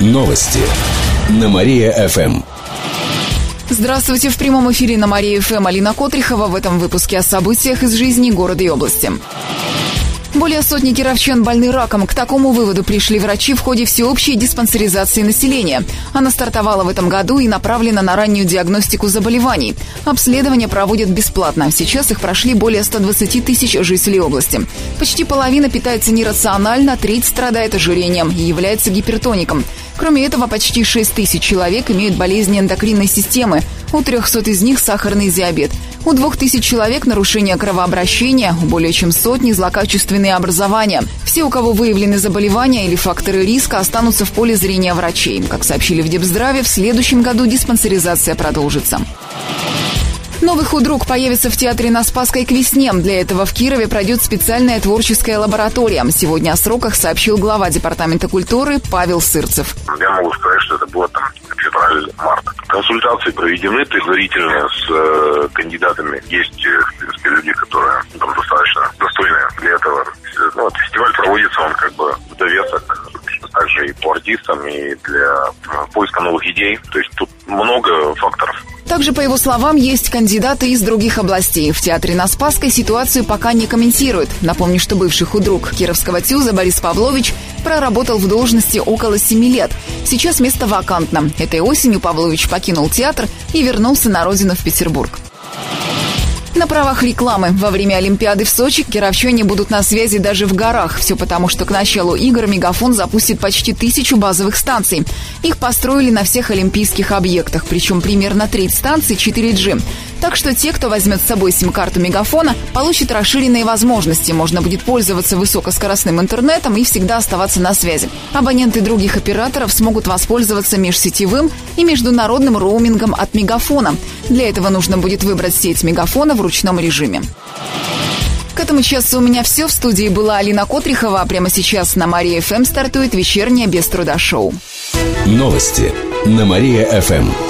Новости на Мария-ФМ. Здравствуйте, в прямом эфире на Мария-ФМ Алина Котрихова в этом выпуске о событиях из жизни города и области. Более сотни кировчан больны раком. К такому выводу пришли врачи в ходе всеобщей диспансеризации населения. Она стартовала в этом году и направлена на раннюю диагностику заболеваний. Обследования проводят бесплатно. Сейчас их прошли более 120 тысяч жителей области. Почти половина питается нерационально, треть страдает ожирением и является гипертоником. Кроме этого, почти 6 тысяч человек имеют болезни эндокринной системы. У 300 из них сахарный диабет. У 2000 человек нарушение кровообращения, у более чем сотни злокачественные образования. Все, у кого выявлены заболевания или факторы риска, останутся в поле зрения врачей. Как сообщили в Депздраве, в следующем году диспансеризация продолжится. Новый худрук появится в театре на Спасской к весне. Для этого в Кирове пройдет специальная творческая лаборатория. Сегодня о сроках сообщил глава Департамента культуры Павел Сырцев. Я могу сказать, что это было там февраль-март. Консультации проведены предварительно с э, кандидатами. Есть, э, в принципе, люди, которые там достаточно достойные для этого. Ну, вот фестиваль проводится, он как бы в довесок также и по артистам, и для э, поиска новых идей. То есть тут много факторов. Также, по его словам, есть кандидаты из других областей. В театре на Спасской ситуацию пока не комментируют. Напомню, что бывший худрук Кировского ТЮЗа Борис Павлович проработал в должности около семи лет. Сейчас место вакантно. Этой осенью Павлович покинул театр и вернулся на родину в Петербург. На правах рекламы. Во время Олимпиады в Сочи кировчане будут на связи даже в горах. Все потому, что к началу игр Мегафон запустит почти тысячу базовых станций. Их построили на всех олимпийских объектах, причем примерно треть станций 4G. Так что те, кто возьмет с собой сим-карту Мегафона, получат расширенные возможности. Можно будет пользоваться высокоскоростным интернетом и всегда оставаться на связи. Абоненты других операторов смогут воспользоваться межсетевым и международным роумингом от Мегафона. Для этого нужно будет выбрать сеть Мегафона в ручном режиме. К этому часу у меня все. В студии была Алина Котрихова. А прямо сейчас на Мария ФМ стартует вечернее без труда шоу. Новости на Мария-ФМ.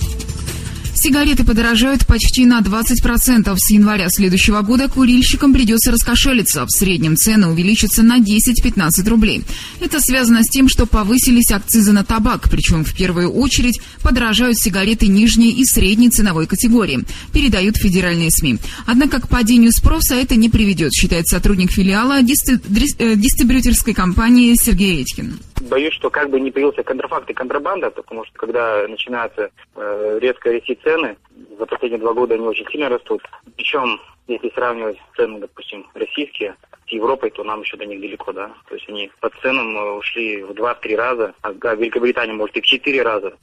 Сигареты подорожают почти на 20%. С января следующего года курильщикам придется раскошелиться. В среднем цены увеличатся на 10-15 рублей. Это связано с тем, что повысились акцизы на табак. Причем в первую очередь подорожают сигареты нижней и средней ценовой категории. Передают федеральные СМИ. Однако к падению спроса это не приведет, считает сотрудник филиала дистрибьюторской компании Сергей Редькин боюсь, что как бы не появился контрафакт и контрабанда, потому что когда начинаются э, резко расти цены, за последние два года они очень сильно растут. Причем, если сравнивать цены, допустим, российские с Европой, то нам еще до них далеко, да. То есть они по ценам э, ушли в 2-3 раза, а Великобритания может и в 4 раза.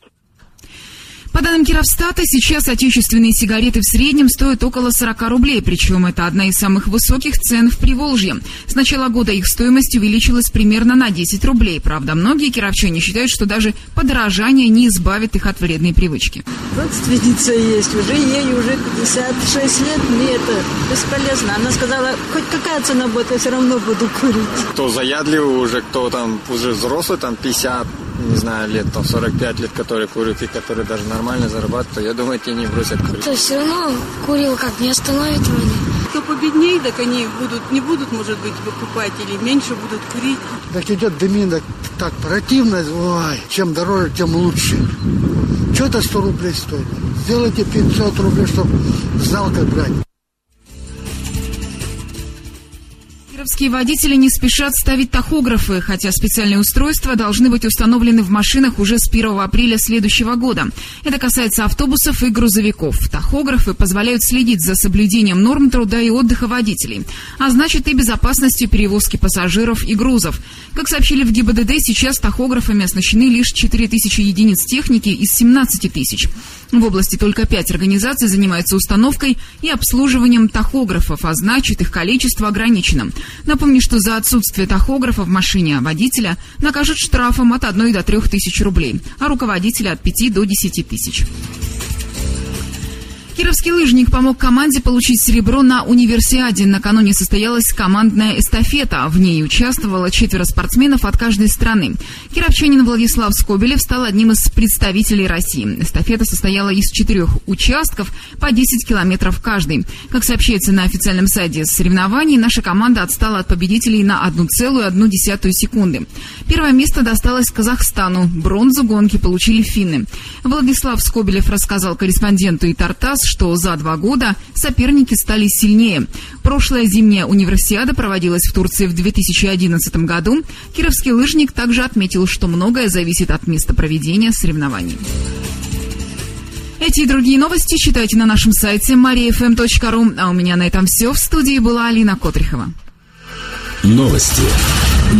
По данным Кировстата, сейчас отечественные сигареты в среднем стоят около 40 рублей, причем это одна из самых высоких цен в Приволжье. С начала года их стоимость увеличилась примерно на 10 рублей. Правда, многие кировчане считают, что даже подорожание не избавит их от вредной привычки. Родственница есть, уже ей уже 56 лет, мне это бесполезно. Она сказала, хоть какая цена будет, я все равно буду курить. Кто заядливый уже, кто там уже взрослый, там 50, не знаю, лет, там 45 лет, которые курят и которые даже нормально зарабатывают, то я думаю, те не бросят курить. То все равно курил как не остановит вроде. Кто победнее, так они будут, не будут, может быть, покупать или меньше будут курить. Так идет дымин, так, так противно, ой, чем дороже, тем лучше. Что это 100 рублей стоит? Сделайте 500 рублей, чтобы знал, как брать. Кировские водители не спешат ставить тахографы, хотя специальные устройства должны быть установлены в машинах уже с 1 апреля следующего года. Это касается автобусов и грузовиков. Тахографы позволяют следить за соблюдением норм труда и отдыха водителей, а значит и безопасностью перевозки пассажиров и грузов. Как сообщили в ГИБДД, сейчас тахографами оснащены лишь 4 тысячи единиц техники из 17 тысяч. В области только пять организаций занимаются установкой и обслуживанием тахографов, а значит их количество ограничено. Напомню, что за отсутствие тахографа в машине водителя накажут штрафом от 1 до 3 тысяч рублей, а руководителя от 5 до 10 тысяч. Кировский лыжник помог команде получить серебро на универсиаде. Накануне состоялась командная эстафета. В ней участвовало четверо спортсменов от каждой страны. Кировчанин Владислав Скобелев стал одним из представителей России. Эстафета состояла из четырех участков по 10 километров каждый. Как сообщается на официальном сайте соревнований, наша команда отстала от победителей на 1,1 секунды. Первое место досталось Казахстану. Бронзу гонки получили финны. Владислав Скобелев рассказал корреспонденту и Тартас, что за два года соперники стали сильнее. Прошлая зимняя универсиада проводилась в Турции в 2011 году. Кировский лыжник также отметил, что многое зависит от места проведения соревнований. Эти и другие новости читайте на нашем сайте mariafm.ru. А у меня на этом все. В студии была Алина Котрихова. Новости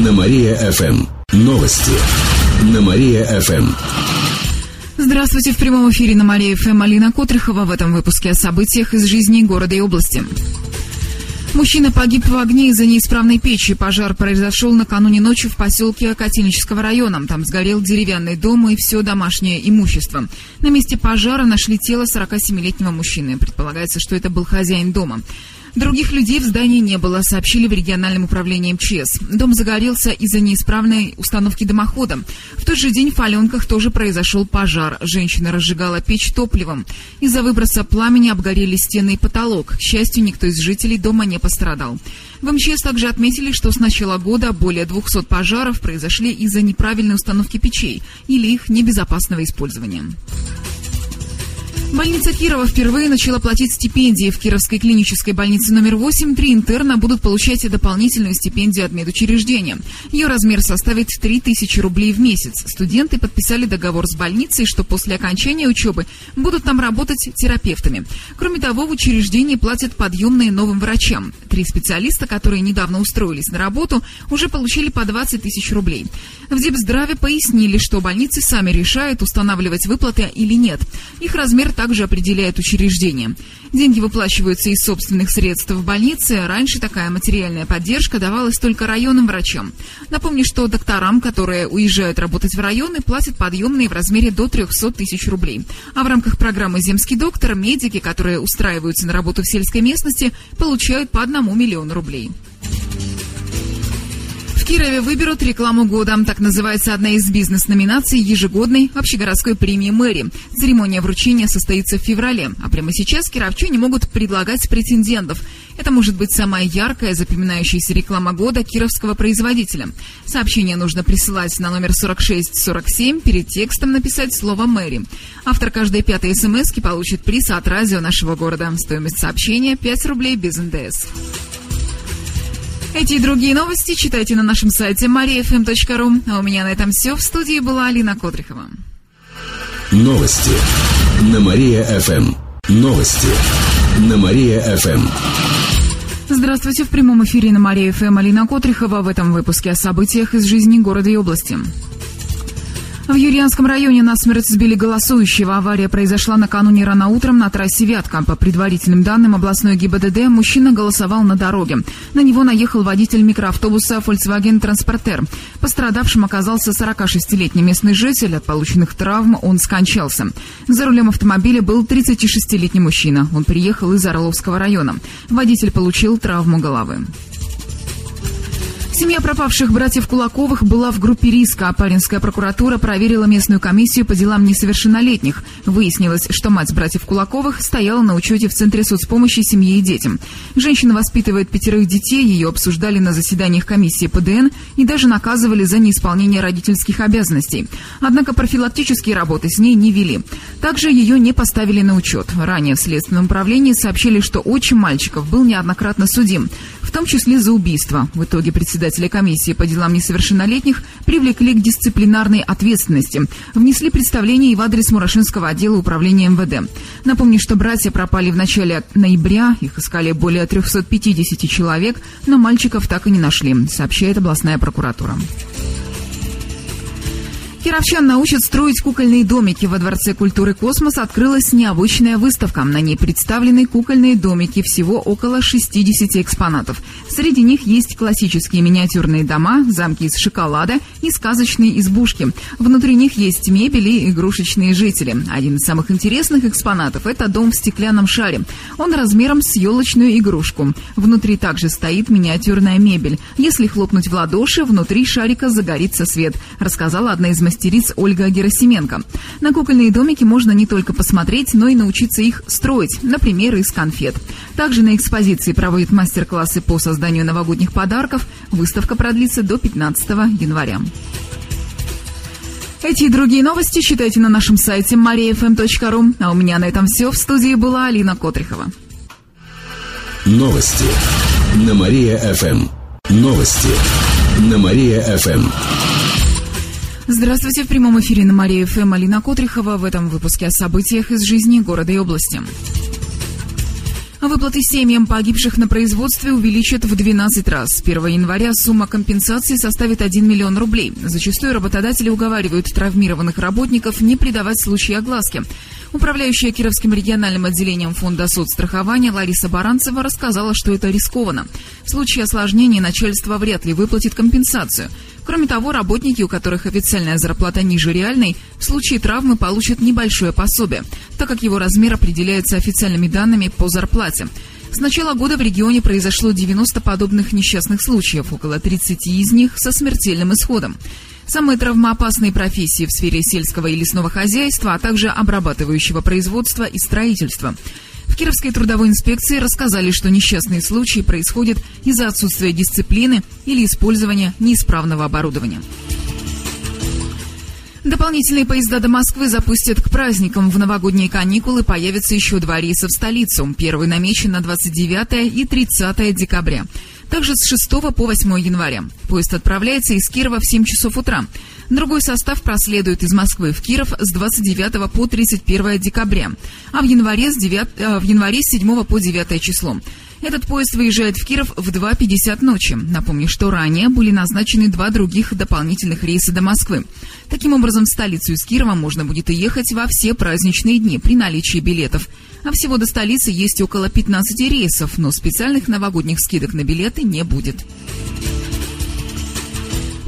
на Мария-ФМ. Новости на Мария-ФМ. Здравствуйте. В прямом эфире на Мария ФМ Алина Котрихова. В этом выпуске о событиях из жизни города и области. Мужчина погиб в огне из-за неисправной печи. Пожар произошел накануне ночи в поселке Котельнического района. Там сгорел деревянный дом и все домашнее имущество. На месте пожара нашли тело 47-летнего мужчины. Предполагается, что это был хозяин дома. Других людей в здании не было, сообщили в региональном управлении МЧС. Дом загорелся из-за неисправной установки дымохода. В тот же день в Аленках тоже произошел пожар. Женщина разжигала печь топливом. Из-за выброса пламени обгорели стены и потолок. К счастью, никто из жителей дома не пострадал. В МЧС также отметили, что с начала года более 200 пожаров произошли из-за неправильной установки печей или их небезопасного использования. Больница Кирова впервые начала платить стипендии. В Кировской клинической больнице номер 8 три интерна будут получать дополнительную стипендию от медучреждения. Ее размер составит 3000 рублей в месяц. Студенты подписали договор с больницей, что после окончания учебы будут там работать терапевтами. Кроме того, в учреждении платят подъемные новым врачам. Три специалиста, которые недавно устроились на работу, уже получили по 20 тысяч рублей. В Дипздраве пояснили, что больницы сами решают, устанавливать выплаты или нет. Их размер также определяет учреждение. Деньги выплачиваются из собственных средств в больнице. Раньше такая материальная поддержка давалась только районным врачам. Напомню, что докторам, которые уезжают работать в районы, платят подъемные в размере до 300 тысяч рублей. А в рамках программы «Земский доктор» медики, которые устраиваются на работу в сельской местности, получают по одному миллиону рублей. Кирове выберут рекламу года. Так называется одна из бизнес-номинаций ежегодной общегородской премии мэри. Церемония вручения состоится в феврале. А прямо сейчас кировчане могут предлагать претендентов. Это может быть самая яркая, запоминающаяся реклама года кировского производителя. Сообщение нужно присылать на номер 4647, перед текстом написать слово «Мэри». Автор каждой пятой смс получит приз от радио нашего города. Стоимость сообщения 5 рублей без НДС. Эти и другие новости читайте на нашем сайте mariafm.ru. А у меня на этом все. В студии была Алина Котрихова. Новости на Мария-ФМ. Новости на Мария-ФМ. Здравствуйте. В прямом эфире на Мария-ФМ Алина Котрихова. В этом выпуске о событиях из жизни города и области. В Юрьянском районе насмерть сбили голосующего. Авария произошла накануне рано утром на трассе Вятка. По предварительным данным областной ГИБДД, мужчина голосовал на дороге. На него наехал водитель микроавтобуса Volkswagen Transporter. Пострадавшим оказался 46-летний местный житель. От полученных травм он скончался. За рулем автомобиля был 36-летний мужчина. Он приехал из Орловского района. Водитель получил травму головы. Семья пропавших братьев Кулаковых была в группе риска. Паринская прокуратура проверила местную комиссию по делам несовершеннолетних. Выяснилось, что мать братьев Кулаковых стояла на учете в Центре соцпомощи семье и детям. Женщина воспитывает пятерых детей, ее обсуждали на заседаниях комиссии ПДН и даже наказывали за неисполнение родительских обязанностей. Однако профилактические работы с ней не вели. Также ее не поставили на учет. Ранее в Следственном управлении сообщили, что отчим мальчиков был неоднократно судим, в том числе за убийство. В итоге председатель председателя комиссии по делам несовершеннолетних привлекли к дисциплинарной ответственности. Внесли представление и в адрес Мурашинского отдела управления МВД. Напомню, что братья пропали в начале ноября. Их искали более 350 человек, но мальчиков так и не нашли, сообщает областная прокуратура. Кировчан научат строить кукольные домики. Во Дворце культуры «Космос» открылась необычная выставка. На ней представлены кукольные домики, всего около 60 экспонатов. Среди них есть классические миниатюрные дома, замки из шоколада и сказочные избушки. Внутри них есть мебель и игрушечные жители. Один из самых интересных экспонатов – это дом в стеклянном шаре. Он размером с елочную игрушку. Внутри также стоит миниатюрная мебель. Если хлопнуть в ладоши, внутри шарика загорится свет, рассказала одна из мастериц Ольга Герасименко. На кукольные домики можно не только посмотреть, но и научиться их строить, например, из конфет. Также на экспозиции проводят мастер-классы по созданию новогодних подарков. Выставка продлится до 15 января. Эти и другие новости читайте на нашем сайте mariafm.ru. А у меня на этом все. В студии была Алина Котрихова. Новости на Мария-ФМ. Новости на Мария-ФМ. Здравствуйте. В прямом эфире на Мария ФМ Алина Котрихова. В этом выпуске о событиях из жизни города и области. Выплаты семьям погибших на производстве увеличат в 12 раз. С 1 января сумма компенсации составит 1 миллион рублей. Зачастую работодатели уговаривают травмированных работников не придавать случаи огласки. Управляющая Кировским региональным отделением фонда соцстрахования Лариса Баранцева рассказала, что это рискованно. В случае осложнений начальство вряд ли выплатит компенсацию. Кроме того, работники, у которых официальная зарплата ниже реальной, в случае травмы получат небольшое пособие, так как его размер определяется официальными данными по зарплате. С начала года в регионе произошло 90 подобных несчастных случаев, около 30 из них со смертельным исходом. Самые травмоопасные профессии в сфере сельского и лесного хозяйства, а также обрабатывающего производства и строительства. Кировской трудовой инспекции рассказали, что несчастные случаи происходят из-за отсутствия дисциплины или использования неисправного оборудования. Дополнительные поезда до Москвы запустят к праздникам. В новогодние каникулы появятся еще два рейса в столицу. Первый намечен на 29 и 30 декабря. Также с 6 по 8 января. Поезд отправляется из Кирова в 7 часов утра. Другой состав проследует из Москвы в Киров с 29 по 31 декабря, а в январе с, 9, э, в январе с 7 по 9 число. Этот поезд выезжает в Киров в 2.50 ночи. Напомню, что ранее были назначены два других дополнительных рейса до Москвы. Таким образом, в столицу из Кирова можно будет ехать во все праздничные дни при наличии билетов. А всего до столицы есть около 15 рейсов, но специальных новогодних скидок на билеты не будет.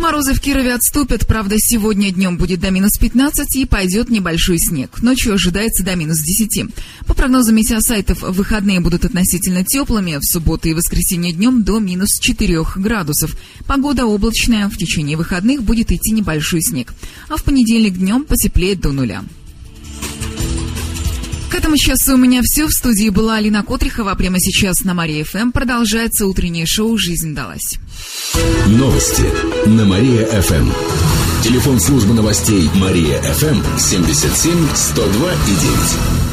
Морозы в Кирове отступят, правда, сегодня днем будет до минус 15 и пойдет небольшой снег. Ночью ожидается до минус 10. По прогнозам метеосайтов, выходные будут относительно теплыми, в субботу и воскресенье днем до минус 4 градусов. Погода облачная, в течение выходных будет идти небольшой снег. А в понедельник днем потеплеет до нуля. Этому часу у меня все. В студии была Алина Котрихова. Прямо сейчас на Мария ФМ продолжается утреннее шоу «Жизнь далась». Новости на Мария-ФМ. Телефон службы новостей Мария-ФМ 77 102 и 9.